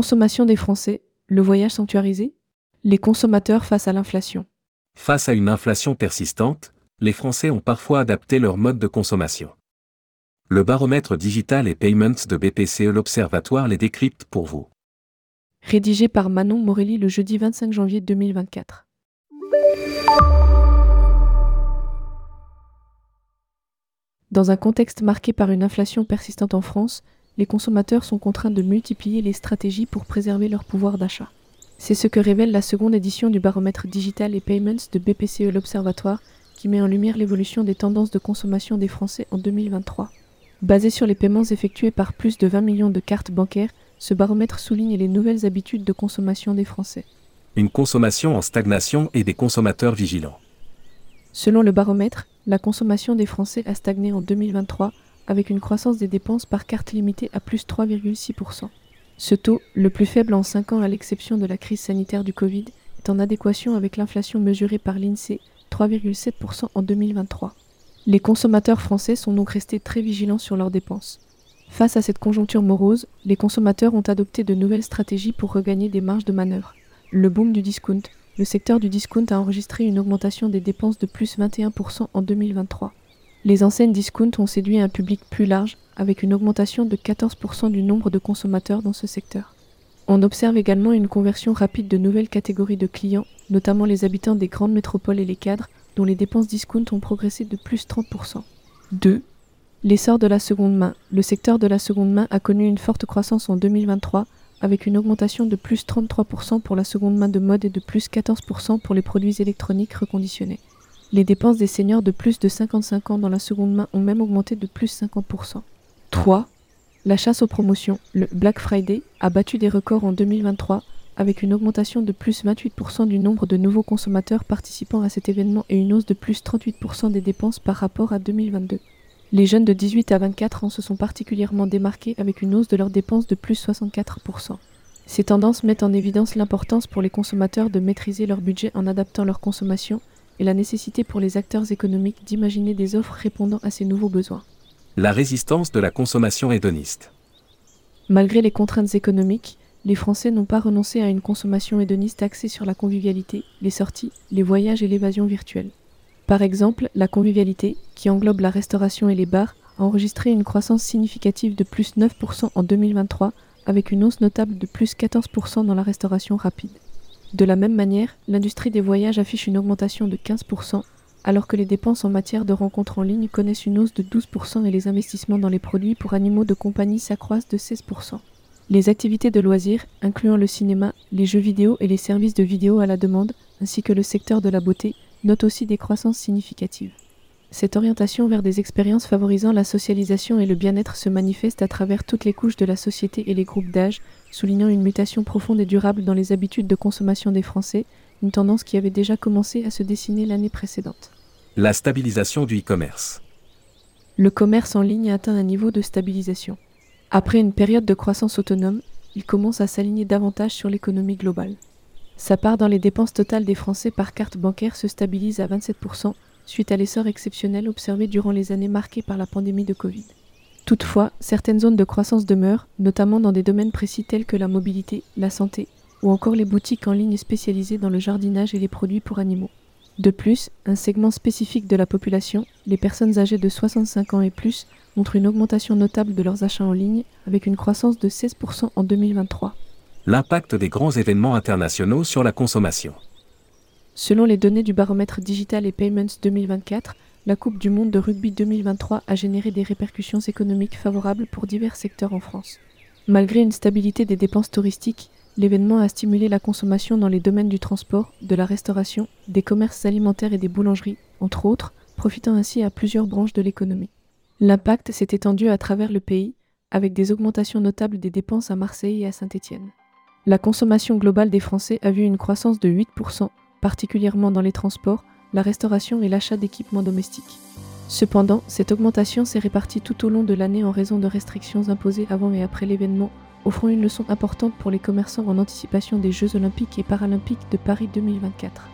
consommation des Français, le voyage sanctuarisé Les consommateurs face à l'inflation. Face à une inflation persistante, les Français ont parfois adapté leur mode de consommation. Le baromètre digital et payments de BPCE l'Observatoire les décrypte pour vous. Rédigé par Manon Morelli le jeudi 25 janvier 2024. Dans un contexte marqué par une inflation persistante en France, les consommateurs sont contraints de multiplier les stratégies pour préserver leur pouvoir d'achat. C'est ce que révèle la seconde édition du baromètre digital et payments de BPCE l'Observatoire, qui met en lumière l'évolution des tendances de consommation des Français en 2023. Basé sur les paiements effectués par plus de 20 millions de cartes bancaires, ce baromètre souligne les nouvelles habitudes de consommation des Français. Une consommation en stagnation et des consommateurs vigilants. Selon le baromètre, la consommation des Français a stagné en 2023 avec une croissance des dépenses par carte limitée à plus 3,6%. Ce taux, le plus faible en 5 ans à l'exception de la crise sanitaire du Covid, est en adéquation avec l'inflation mesurée par l'INSEE, 3,7% en 2023. Les consommateurs français sont donc restés très vigilants sur leurs dépenses. Face à cette conjoncture morose, les consommateurs ont adopté de nouvelles stratégies pour regagner des marges de manœuvre. Le boom du discount. Le secteur du discount a enregistré une augmentation des dépenses de plus 21% en 2023. Les enseignes discount ont séduit un public plus large, avec une augmentation de 14% du nombre de consommateurs dans ce secteur. On observe également une conversion rapide de nouvelles catégories de clients, notamment les habitants des grandes métropoles et les cadres, dont les dépenses discount ont progressé de plus 30%. 2. L'essor de la seconde main. Le secteur de la seconde main a connu une forte croissance en 2023, avec une augmentation de plus 33% pour la seconde main de mode et de plus 14% pour les produits électroniques reconditionnés. Les dépenses des seniors de plus de 55 ans dans la seconde main ont même augmenté de plus 50%. 3. La chasse aux promotions, le Black Friday, a battu des records en 2023 avec une augmentation de plus 28% du nombre de nouveaux consommateurs participant à cet événement et une hausse de plus 38% des dépenses par rapport à 2022. Les jeunes de 18 à 24 ans se sont particulièrement démarqués avec une hausse de leurs dépenses de plus 64%. Ces tendances mettent en évidence l'importance pour les consommateurs de maîtriser leur budget en adaptant leur consommation et la nécessité pour les acteurs économiques d'imaginer des offres répondant à ces nouveaux besoins. La résistance de la consommation hédoniste. Malgré les contraintes économiques, les Français n'ont pas renoncé à une consommation hédoniste axée sur la convivialité, les sorties, les voyages et l'évasion virtuelle. Par exemple, la convivialité, qui englobe la restauration et les bars, a enregistré une croissance significative de plus 9% en 2023, avec une hausse notable de plus 14% dans la restauration rapide. De la même manière, l'industrie des voyages affiche une augmentation de 15%, alors que les dépenses en matière de rencontres en ligne connaissent une hausse de 12% et les investissements dans les produits pour animaux de compagnie s'accroissent de 16%. Les activités de loisirs, incluant le cinéma, les jeux vidéo et les services de vidéo à la demande, ainsi que le secteur de la beauté, notent aussi des croissances significatives. Cette orientation vers des expériences favorisant la socialisation et le bien-être se manifeste à travers toutes les couches de la société et les groupes d'âge, soulignant une mutation profonde et durable dans les habitudes de consommation des Français, une tendance qui avait déjà commencé à se dessiner l'année précédente. La stabilisation du e-commerce. Le commerce en ligne a atteint un niveau de stabilisation. Après une période de croissance autonome, il commence à s'aligner davantage sur l'économie globale. Sa part dans les dépenses totales des Français par carte bancaire se stabilise à 27%, suite à l'essor exceptionnel observé durant les années marquées par la pandémie de Covid. Toutefois, certaines zones de croissance demeurent, notamment dans des domaines précis tels que la mobilité, la santé, ou encore les boutiques en ligne spécialisées dans le jardinage et les produits pour animaux. De plus, un segment spécifique de la population, les personnes âgées de 65 ans et plus, montre une augmentation notable de leurs achats en ligne, avec une croissance de 16% en 2023. L'impact des grands événements internationaux sur la consommation. Selon les données du baromètre Digital et Payments 2024, la Coupe du Monde de rugby 2023 a généré des répercussions économiques favorables pour divers secteurs en France. Malgré une stabilité des dépenses touristiques, l'événement a stimulé la consommation dans les domaines du transport, de la restauration, des commerces alimentaires et des boulangeries, entre autres, profitant ainsi à plusieurs branches de l'économie. L'impact s'est étendu à travers le pays, avec des augmentations notables des dépenses à Marseille et à Saint-Étienne. La consommation globale des Français a vu une croissance de 8%, particulièrement dans les transports, la restauration et l'achat d'équipements domestiques. Cependant, cette augmentation s'est répartie tout au long de l'année en raison de restrictions imposées avant et après l'événement, offrant une leçon importante pour les commerçants en anticipation des Jeux olympiques et paralympiques de Paris 2024.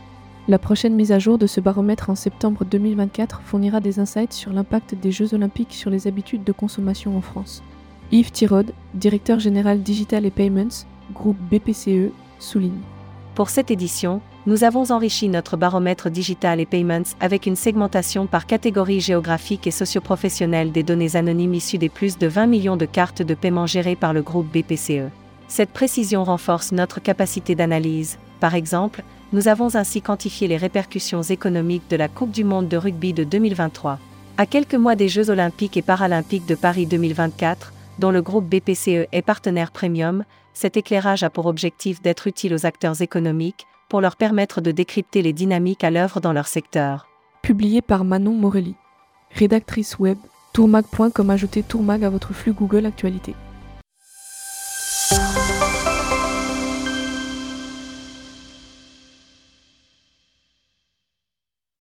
La prochaine mise à jour de ce baromètre en septembre 2024 fournira des insights sur l'impact des Jeux olympiques sur les habitudes de consommation en France. Yves Tirode, directeur général Digital et Payments, groupe BPCE, souligne. Pour cette édition, nous avons enrichi notre baromètre digital et payments avec une segmentation par catégorie géographique et socioprofessionnelle des données anonymes issues des plus de 20 millions de cartes de paiement gérées par le groupe BPCE. Cette précision renforce notre capacité d'analyse. Par exemple, nous avons ainsi quantifié les répercussions économiques de la Coupe du Monde de rugby de 2023. À quelques mois des Jeux olympiques et paralympiques de Paris 2024, dont le groupe BPCE est partenaire premium, cet éclairage a pour objectif d'être utile aux acteurs économiques, pour leur permettre de décrypter les dynamiques à l'œuvre dans leur secteur. Publié par Manon Morelli. Rédactrice web, tourmag.com. Ajoutez Tourmag à votre flux Google Actualité.